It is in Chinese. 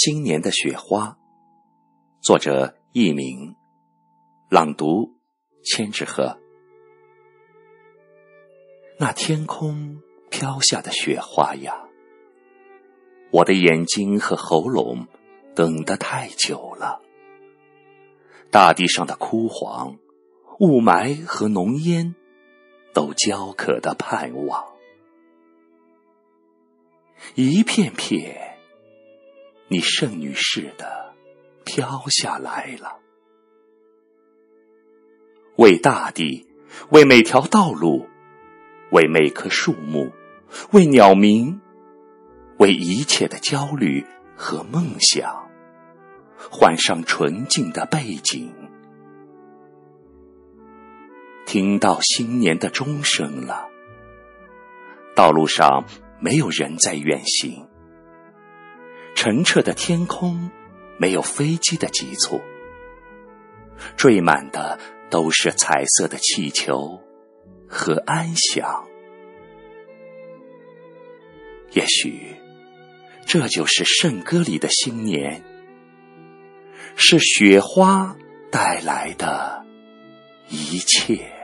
新年的雪花，作者佚名，朗读千纸鹤。那天空飘下的雪花呀，我的眼睛和喉咙等得太久了。大地上的枯黄、雾霾和浓烟，都焦渴的盼望，一片片。你圣女似的飘下来了，为大地，为每条道路，为每棵树木，为鸟鸣，为一切的焦虑和梦想，换上纯净的背景。听到新年的钟声了，道路上没有人在远行。澄澈的天空，没有飞机的急促，缀满的都是彩色的气球和安详。也许，这就是圣歌里的新年，是雪花带来的一切。